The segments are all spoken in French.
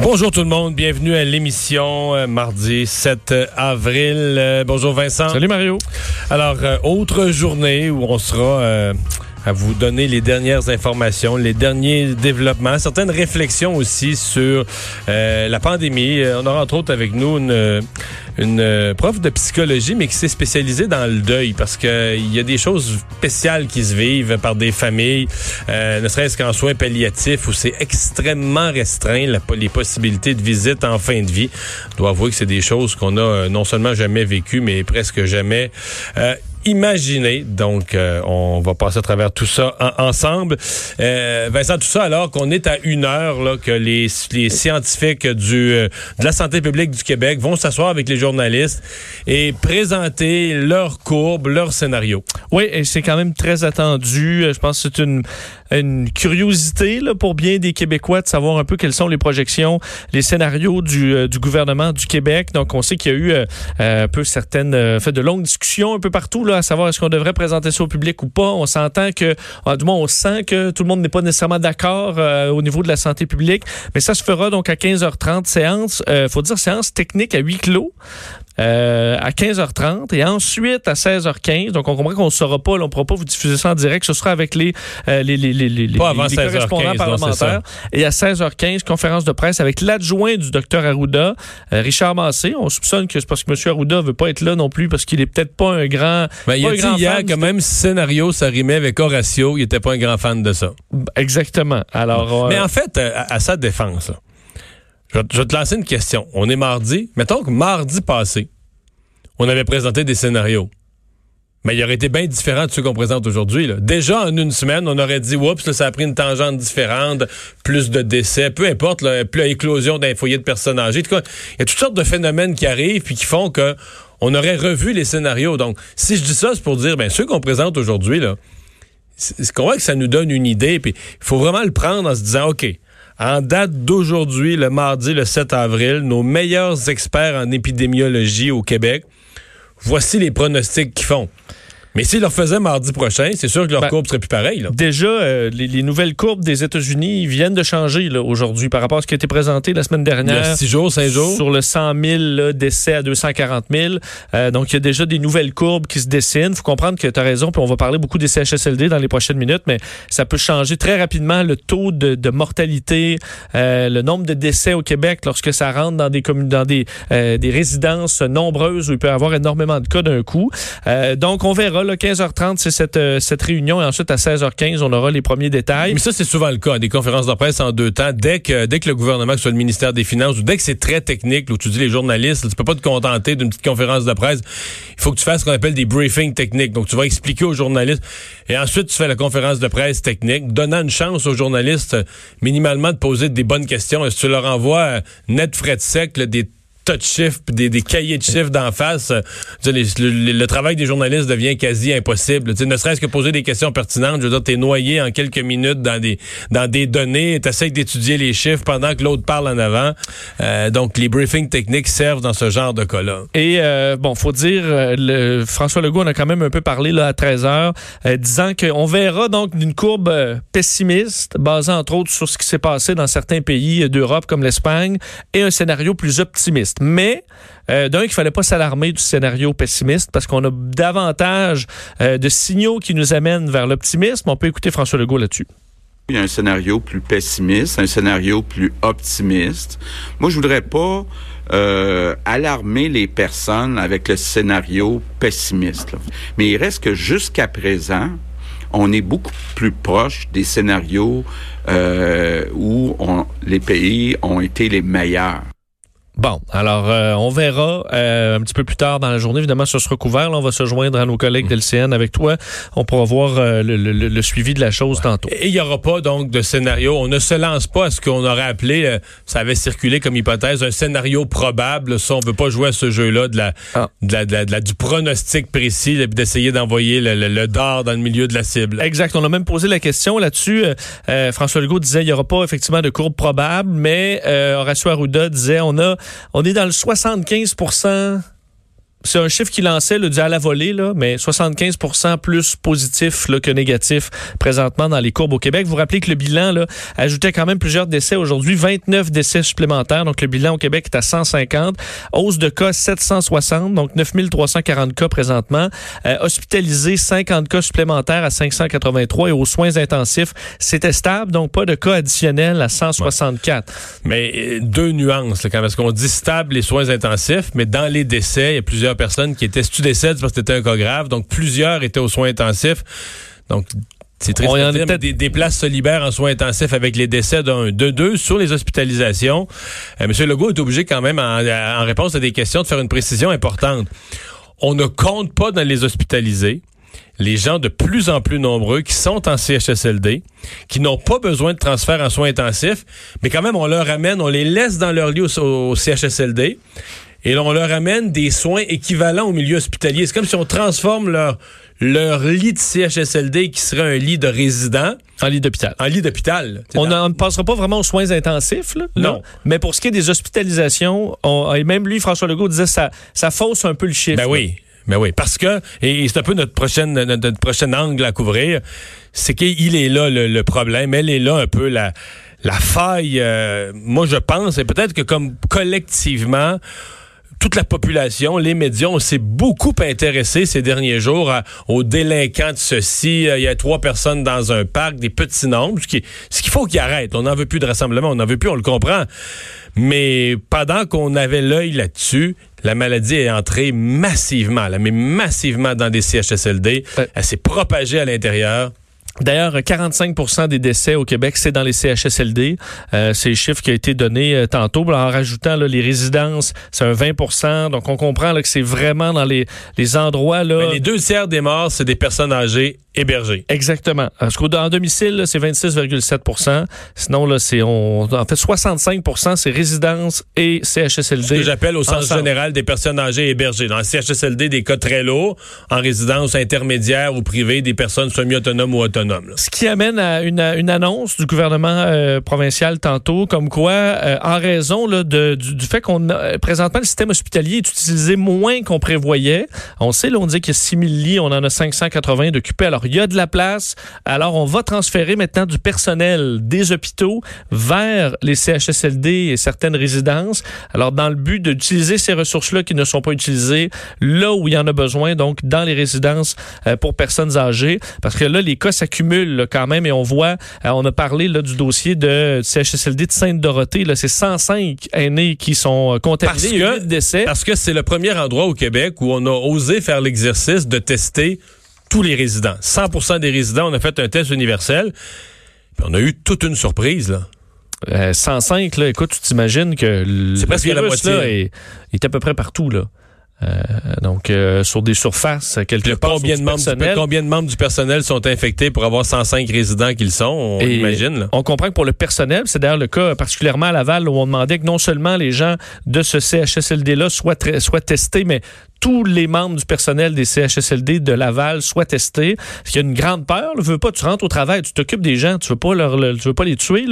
Bonjour tout le monde, bienvenue à l'émission euh, mardi 7 avril. Euh, bonjour Vincent. Salut Mario. Alors, euh, autre journée où on sera euh, à vous donner les dernières informations, les derniers développements, certaines réflexions aussi sur euh, la pandémie. Euh, On aura entre autres avec nous une, une euh, prof de psychologie, mais qui s'est spécialisée dans le deuil parce que il y a des choses spéciales qui se vivent par des familles, euh, ne serait-ce qu'en soins palliatifs où c'est extrêmement restreint les possibilités de visite en fin de vie. Je dois avouer que c'est des choses qu'on a euh, non seulement jamais vécues, mais presque jamais euh, imaginé. Donc, euh, on va passer à travers tout ça en- ensemble. Euh, Vincent, tout ça alors qu'on est à une heure là, que les, les scientifiques du, euh, de la santé publique du Québec vont s'asseoir avec les journalistes et présenter leurs courbes, leurs scénarios. Oui, et c'est quand même très attendu. Euh, Je pense que c'est une, une curiosité là, pour bien des Québécois de savoir un peu quelles sont les projections, les scénarios du, euh, du gouvernement du Québec. Donc, on sait qu'il y a eu euh, euh, un peu certaines, euh, fait de longues discussions un peu partout là, à savoir est-ce qu'on devrait présenter ça au public ou pas. On s'entend que, ah, du moins, on sent que tout le monde n'est pas nécessairement d'accord euh, au niveau de la santé publique, mais ça se fera donc à 15h30 séance. Faut dire séance technique à huis clos. Euh, à 15h30 et ensuite à 16h15. Donc, on comprend qu'on ne saura pas, là, on ne pourra pas vous diffuser ça en direct. Ce sera avec les, euh, les, les, les, les, Pas avant les 16h15, correspondants parlementaires. Et à 16h15, conférence de presse avec l'adjoint du docteur Arruda, euh, Richard Massé. On soupçonne que c'est parce que M. Arruda veut pas être là non plus parce qu'il est peut-être pas un grand... Ben, il a un dit grand hier fan que même si scénario, ça rimait avec Horatio, il était pas un grand fan de ça. Exactement. Alors, Mais en fait, à, à sa défense, là, je, vais, te lancer une question. On est mardi. Mettons que mardi passé, on avait présenté des scénarios. Mais il aurait été bien différent de ceux qu'on présente aujourd'hui. Déjà, en une semaine, on aurait dit, oups, là, ça a pris une tangente différente, plus de décès, peu importe, plus éclosion d'un foyer de personnes âgées. Il y a toutes sortes de phénomènes qui arrivent puis qui font que on aurait revu les scénarios. Donc, si je dis ça, c'est pour dire, ben, ceux qu'on présente aujourd'hui, là, c'est qu'on voit que ça nous donne une idée, puis il faut vraiment le prendre en se disant, OK, en date d'aujourd'hui, le mardi, le 7 avril, nos meilleurs experts en épidémiologie au Québec, voici les pronostics qu'ils font. Mais s'ils le faisaient mardi prochain, c'est sûr que leur Ben, courbe serait plus pareille. Là. Déjà, euh, les, les nouvelles courbes des États-Unis viennent de changer aujourd'hui par rapport à ce qui a été présenté la semaine Il y a dernière. six jours, cinq jours? Sur le 100 000 là, décès à 240 000. Euh, donc, il y a déjà des nouvelles courbes qui se dessinent. Il faut comprendre que tu as raison, puis on va parler beaucoup des CHSLD dans les prochaines minutes, mais ça peut changer très rapidement le taux de, de mortalité, euh, le nombre de décès au Québec lorsque ça rentre dans des communes, dans des, euh, des résidences nombreuses où il peut y avoir énormément de cas d'un coup. Euh, donc, on verra, là, 15h30, c'est cette, euh, cette réunion, ensuite à 16h15, on aura les premiers détails. Mais ça, c'est souvent le cas, des conférences de presse en deux temps. Dès que, dès que le gouvernement, que ce soit le ministère des Finances, ou dès que c'est très technique, où tu dis les journalistes, tu peux pas te contenter d'une petite conférence de presse. Il faut que tu fasses ce qu'on appelle des briefings techniques. Donc, tu vas expliquer aux journalistes. Et ensuite, tu fais la conférence de presse technique, donnant une chance aux journalistes, euh, minimalement, de poser des bonnes questions. Et si tu leur envoies euh, net frais de sec, des tas de chiffres, des, des cahiers de chiffres d'en face, euh, le, travail des journalistes devient quasi impossible. Ne serait-ce que poser des questions pertinentes. Je veux dire, t'es noyé en quelques minutes dans des dans des données, d'étudier les chiffres pendant que l'autre parle en avant. Euh, donc, les briefings techniques servent dans ce genre de cas-là. Et euh, bon, faut dire, euh, le, François Legault en a quand même un peu parlé là, à 13 heures, euh, disant qu'on verra donc d'une courbe pessimiste, basée entre autres sur ce qui s'est passé dans certains pays d'Europe comme l'Espagne, et un scénario plus optimiste. Mais euh, d'un, qu'il fallait pas s'alarmer du scénario pessimiste parce qu'on a davantage euh, de signaux qui nous amènent vers l'optimisme. On peut écouter François Legault là-dessus. Il y a un scénario plus pessimiste, un scénario plus optimiste. Moi, je voudrais pas euh, alarmer les personnes avec le scénario pessimiste. Mais il reste que jusqu'à présent, on est beaucoup plus proche des scénarios euh, où les pays ont été les meilleurs. Bon, alors euh, on verra euh, un petit peu plus tard dans la journée. Évidemment, ce sera couvert. Là, on va se joindre à nos collègues de l'CN avec toi. On pourra voir euh, le, le- le suivi de la chose tantôt. Et il n'y aura pas donc de scénario. On ne se lance pas à ce qu'on aurait appelé, euh, ça avait circulé comme hypothèse, un scénario probable. Ça, on veut pas jouer à ce jeu-là de la, Ah. de la, de la- de la- du pronostic précis, d'essayer d'envoyer le, le, le dard dans le milieu de la cible. Exact. On a même posé la question là-dessus. Euh, euh, François Legault disait il n'y aura pas effectivement de courbe probable, mais euh, Horacio Arruda disait on a on est dans le 75 c'est un chiffre qui lançait le dit à la volée, là, mais 75% plus positif là, que négatif présentement dans les courbes au Québec. Vous vous rappelez que le bilan là, ajoutait quand même plusieurs décès aujourd'hui, 29 décès supplémentaires. Donc le bilan au Québec est à 150. Hausse de cas 760, donc 9340 cas présentement. Euh, hospitalisés, 50 cas supplémentaires à 583 et aux soins intensifs, c'était stable, donc pas de cas additionnels à 164. Mais euh, deux nuances, là, quand parce qu'on dit stable les soins intensifs, mais dans les décès, il y a plusieurs personnes qui étaient, si tu décèdes, parce que c'était un cas grave, donc plusieurs étaient aux soins intensifs. Donc, c'est triste On en peut-être- des, des places se libèrent en soins intensifs avec les décès d'un, de deux sur les hospitalisations. Euh, M. Legault est obligé quand même, en, en réponse à des questions, de faire une précision importante. On ne compte pas dans les hospitalisés les gens de plus en plus nombreux qui sont en CHSLD, qui n'ont pas besoin de transfert en soins intensifs, mais quand même, on leur amène, on les laisse dans leur lit au, au CHSLD, et là, on leur amène des soins équivalents au milieu hospitalier. C'est comme si on transforme leur, leur lit de CHSLD, qui serait un lit de résident, En lit d'hôpital. en lit d'hôpital. On ne passera pas vraiment aux soins intensifs, là, Non. là. Mais pour ce qui est des hospitalisations, on- et même lui, François Legault disait ça, ça fausse un peu le chiffre. Ben oui. Ben oui, parce que, et c'est un peu notre prochaine, notre, notre prochain angle à couvrir, c'est qu'il est là le, le problème, elle est là un peu la, la faille. euh, moi, je pense, et peut-être que comme collectivement, toute la population, les médias, on s'est beaucoup intéressé ces derniers jours à- aux délinquants de ceci. Euh, Il y a trois personnes dans un parc, des petits nombres, ce qui- ce qu'il faut qu'ils arrêtent. On n'en veut plus de rassemblement, on n'en veut plus, on le comprend. Mais pendant qu'on avait l'œil là-dessus, la maladie est entrée massivement, là, mais massivement dans des CHSLD. Ouais. Elle s'est propagée à l'intérieur. D'ailleurs, 45% des décès au Québec, c'est dans les CHSLD. Euh, c'est le chiffre qui a été donné euh, tantôt. En rajoutant là, les résidences, c'est un 20% Donc, on comprend que c'est vraiment dans les, les endroits... là. Les deux tiers des morts, c'est des personnes âgées hébergées. Exactement. Parce qu'au en domicile, c'est 26,7% Sinon, là, c'est on, en fait 65% c'est résidences et CHSLD. Ce que j'appelle au sens ensemble. général des personnes âgées hébergées. Dans le CHSLD, des cas très lourds. En résidence intermédiaire ou privée, des personnes semi-autonomes ou autonomes. là. Ce qui amène à une, annonce du gouvernement euh, provincial tantôt, comme quoi, euh, en raison là, de, du, du fait qu'on a euh, présentement le système hospitalier est utilisé moins qu'on prévoyait. On sait, là, on dit qu'il y a 6 000 lits, on en a 580 d'occupés. Alors, il y a de la place. Alors, on va transférer maintenant du personnel des hôpitaux vers les CHSLD et certaines résidences. Alors, dans le but d'utiliser ces ressources-là qui ne sont pas utilisées là où il y en a besoin, donc dans les résidences euh, pour personnes âgées. Parce que là, les cas s'accumulent quand même et on voit, euh, on a parlé là, du dossier de CHSLD de Sainte-Dorothée. Là, c'est 105 aînés qui sont euh, contaminés. Parce que c'est le premier endroit au Québec où on a osé faire l'exercice de tester tous les résidents. 100 des résidents, on a fait un test universel. Puis on a eu toute une surprise, là. Euh, 105, là, écoute, tu t'imagines que le C'est presque la virus, moitié. là, est, est à peu près partout. Là. Euh, donc, euh, sur des surfaces, quelque part, combien, de membres du, combien de membres du personnel sont infectés pour avoir 105 résidents qu'ils sont? On Et imagine, là? On comprend que pour le personnel, c'est d'ailleurs le cas particulièrement à Laval où on demandait que non seulement les gens de ce CHSLD-là soient testés, mais tous les membres du personnel des CHSLD de Laval soient testés. Parce qu'il y a une grande peur. Là. Veux pas, tu rentres au travail, tu t'occupes des gens, tu veux pas leur, le- tu veux pas les tuer.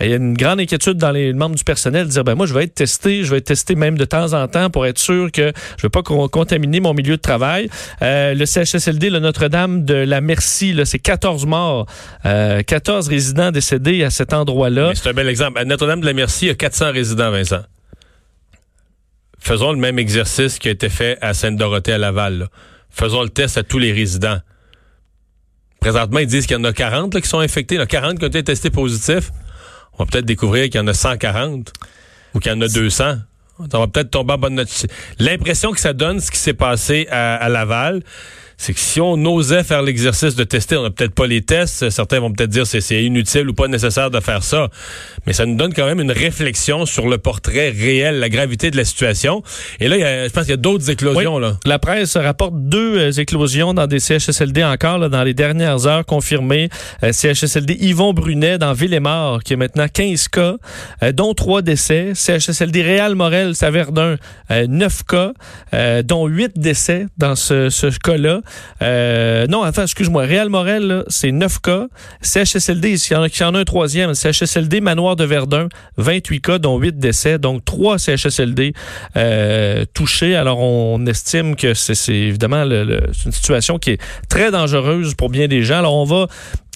Il y a une grande inquiétude dans les membres du personnel de dire ben moi je vais être testé, je vais être testé même de temps en temps pour être sûr que je veux pas con- contaminer mon milieu de travail. Euh, le CHSLD, le Notre-Dame de la Merci, c'est 14 morts, euh, 14 résidents décédés à cet endroit-là. C'est un bel exemple. À Notre-Dame-de-la-Merci, il y a 400 résidents, Vincent. Faisons le même exercice qui a été fait à Sainte-Dorothée à Laval. là. Faisons le test à tous les résidents. Présentement, ils disent qu'il y en a 40 là, qui sont infectés, là, 40 qui ont été testés positifs. On va peut-être découvrir qu'il y en a 140 ou qu'il y en a 200. On va peut-être tomber en bonne note. L'impression que ça donne, ce qui s'est passé à Laval, c'est que si on osait faire l'exercice de tester, on n'a peut-être pas les tests, certains vont peut-être dire que c'est inutile ou pas nécessaire de faire ça, mais ça nous donne quand même une réflexion sur le portrait réel, la gravité de la situation. Et là, il y a, je pense qu'il y a d'autres éclosions. Oui. Là. La presse rapporte deux euh, éclosions dans des CHSLD encore là, dans les dernières heures confirmées. Euh, CHSLD Yvon Brunet dans Ville-et-Mort, qui a maintenant 15 cas, euh, dont 3 décès. CHSLD Réal-Morel, à Verdun, 9 cas, dont 8 décès dans ce, ce cas-là. Euh, non, enfin, excuse-moi, Réal-Morel, c'est 9 cas. CHSLD, il y, en a, il y en a un troisième, CHSLD Manoir de Verdun, 28 cas, dont 8 décès, donc 3 CHSLD euh, touchés. Alors, on estime que c'est évidemment le, le, une situation qui est très dangereuse pour bien des gens. Alors, on va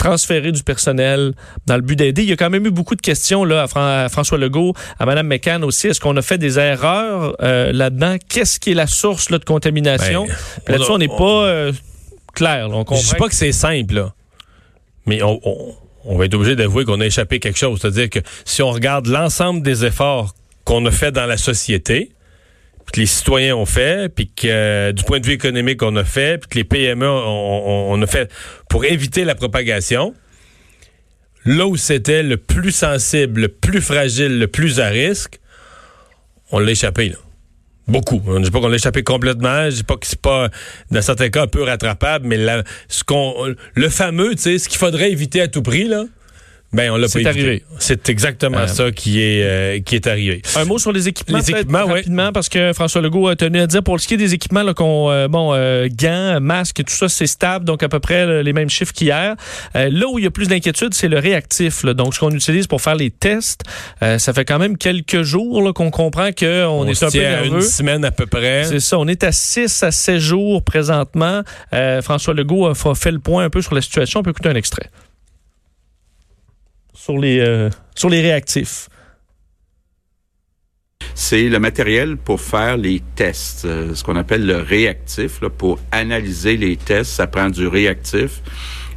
transférer du personnel dans le but d'aider. Il y a quand même eu beaucoup de questions là, à, Fran à François Legault, à Mme McCann aussi. Est-ce qu'on a fait des erreurs euh, là-dedans? Qu'est-ce qui est la source là, de contamination? Ben, Là-dessus, on n'est pas euh, clair. Là. On Je dis pas que c'est simple, là. mais on, on, on va être obligé d'avouer qu'on a échappé quelque chose. C'est-à-dire que si on regarde l'ensemble des efforts qu'on a fait dans la société, puis que les citoyens ont fait, puis que euh, du point de vue économique on a fait, puis que les PME on, on, on a fait pour éviter la propagation, là où c'était le plus sensible, le plus fragile, le plus à risque, on l'a échappé là. Beaucoup. Je ne dis pas qu'on l'a échappé complètement. Je dis pas que c'est pas, dans certains cas, un peu rattrapable, mais la, ce qu'on, le fameux, tu sais, ce qu'il faudrait éviter à tout prix, là, ben, on l'a pas C'est arrivé. C'est exactement euh, ça qui est, euh, qui est arrivé. Un mot sur les équipements. Les équipements. Rapidement, parce que François Legault a tenu à dire pour ce qui est des équipements, là, qu'on, euh, bon, gants, masques et tout ça, c'est stable, donc à peu près les mêmes chiffres qu'hier. Là où il y a plus d'inquiétude, c'est le réactif. Là, donc, ce qu'on utilise pour faire les tests, ça fait quand même quelques jours qu'on comprend qu'on on est un peu nerveux. une semaine à peu près. C'est ça. On est à 6 à 7 jours présentement. François Legault a fait le point un peu sur la situation. On peut écouter un extrait sur les, euh, sur les réactifs? C'est le matériel pour faire les tests, euh, ce qu'on appelle le réactif. Pour analyser les tests, ça prend du réactif.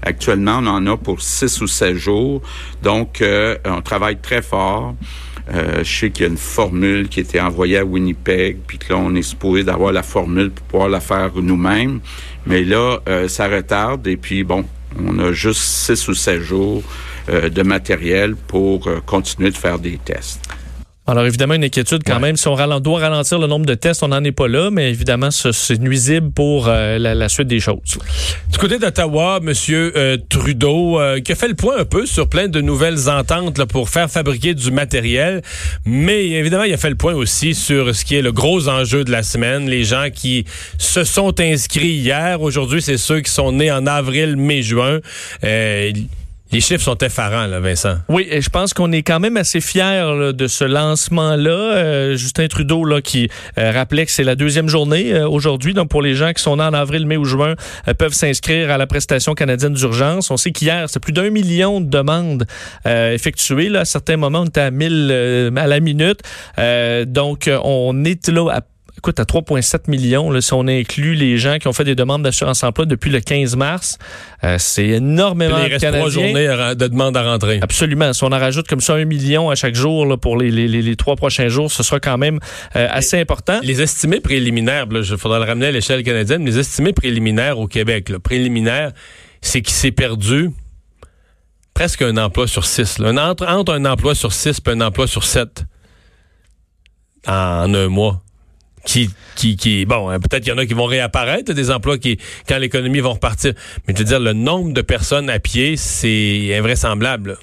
Actuellement, on en a pour six ou sept jours. Donc, euh, on travaille très fort. Euh, je sais qu'il y a une formule qui a été envoyée à Winnipeg, puis que là, on est supposé d'avoir la formule pour pouvoir la faire nous-mêmes. Mais là, euh, ça retarde. Et puis, bon, on a juste six ou sept jours de matériel pour euh, continuer de faire des tests. Alors évidemment, une inquiétude quand ouais. même. Si on ralent doit ralentir le nombre de tests, on n'en est pas là, mais évidemment, c'est nuisible pour euh, la, la, suite des choses. Du côté d'Ottawa, M. Euh, Trudeau, euh, qui a fait le point un peu sur plein de nouvelles ententes là, pour faire fabriquer du matériel, mais évidemment, il a fait le point aussi sur ce qui est le gros enjeu de la semaine, les gens qui se sont inscrits hier. Aujourd'hui, c'est ceux qui sont nés en avril, mai, juin. Les chiffres sont effarants, là, Vincent. Oui, et je pense qu'on est quand même assez fiers là, de ce lancement-là. Euh, Justin Trudeau, là, qui euh, rappelait que c'est la deuxième journée euh, aujourd'hui. Donc, pour les gens qui sont nés en avril, mai ou juin, euh, peuvent s'inscrire à la prestation canadienne d'urgence. On sait qu'hier, c'est plus d'un million de demandes euh, effectuées. Là. À certains moments, on était à 1000 à la minute. donc, on est là à écoute, à 3,7 millions, là, si on inclut les gens qui ont fait des demandes d'assurance emploi depuis le 15 mars, euh, c'est énormément il reste trois journées de demandes à rentrer. Absolument. Si on en rajoute comme ça un million à chaque jour là, pour les, les, les, trois prochains jours, ce sera quand même euh, assez important. Les estimés préliminaires, il faudra le ramener à l'échelle canadienne, les estimés préliminaires au Québec, là, préliminaires, c'est qu'il s'est perdu presque un emploi sur six. Là. Entre, entre un emploi sur six et un emploi sur sept en un mois qui, qui, qui bon, hein, peut-être qu'il y en a qui vont réapparaître, des emplois qui, quand l'économie va repartir. Mais je veux dire, le nombre de personnes à pied, c'est invraisemblable.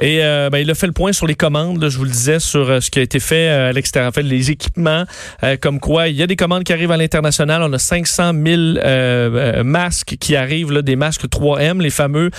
Et euh, ben, il a fait le point sur les commandes, là, je vous le disais, sur euh, ce qui a été fait euh, à l'extérieur, en fait, les équipements, euh, comme quoi il y a des commandes qui arrivent à l'international. On a 500 000 masques qui arrivent, là, des masques 3M, les fameux,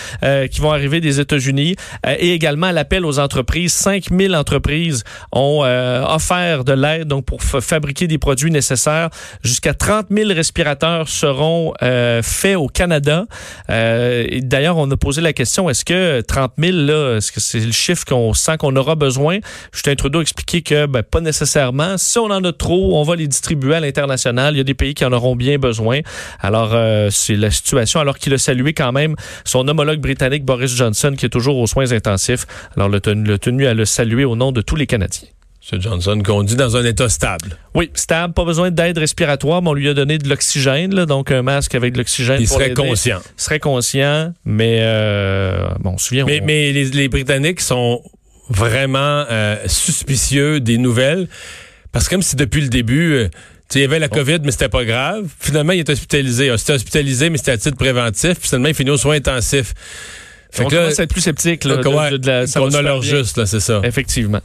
qui vont arriver des États-Unis. et également l'appel aux entreprises. 5 000 entreprises ont offert de l'aide donc pour fabriquer des produits nécessaires. Jusqu'à 30 000 respirateurs seront faits au Canada. D'ailleurs, on a posé la question, est-ce que 30 000, là, est-ce que c'est le chiffre qu'on sent qu'on aura besoin. Justin Trudeau a expliqué que ben, pas nécessairement. Si on en a trop, on va les distribuer à l'international. Il y a des pays qui en auront bien besoin. Alors, euh, c'est la situation. Alors qu'il a salué quand même son homologue britannique Boris Johnson, qui est toujours aux soins intensifs. Alors, le tenu, le tenu à le saluer au nom de tous les Canadiens. M. Johnson, qu'on dit dans un état stable. Oui, stable, pas besoin d'aide respiratoire, mais on lui a donné de l'oxygène, là, donc un masque avec de l'oxygène. Il pour serait l'aider. conscient. Il serait conscient, mais euh, bon, on se souvient. Mais, on- mais les, les Britanniques sont vraiment euh, suspicieux des nouvelles. Parce que comme si depuis le début, euh, il y avait la COVID, mais c'était pas grave. Finalement, il est hospitalisé. Ah, C'était hospitalisé, mais c'était à titre préventif. Puis finalement, il finit aux soins intensifs. Fait on que là, commence à être plus sceptique là, donc, de- de- de la- qu'on a leur bien. juste, là, c'est ça. Effectivement.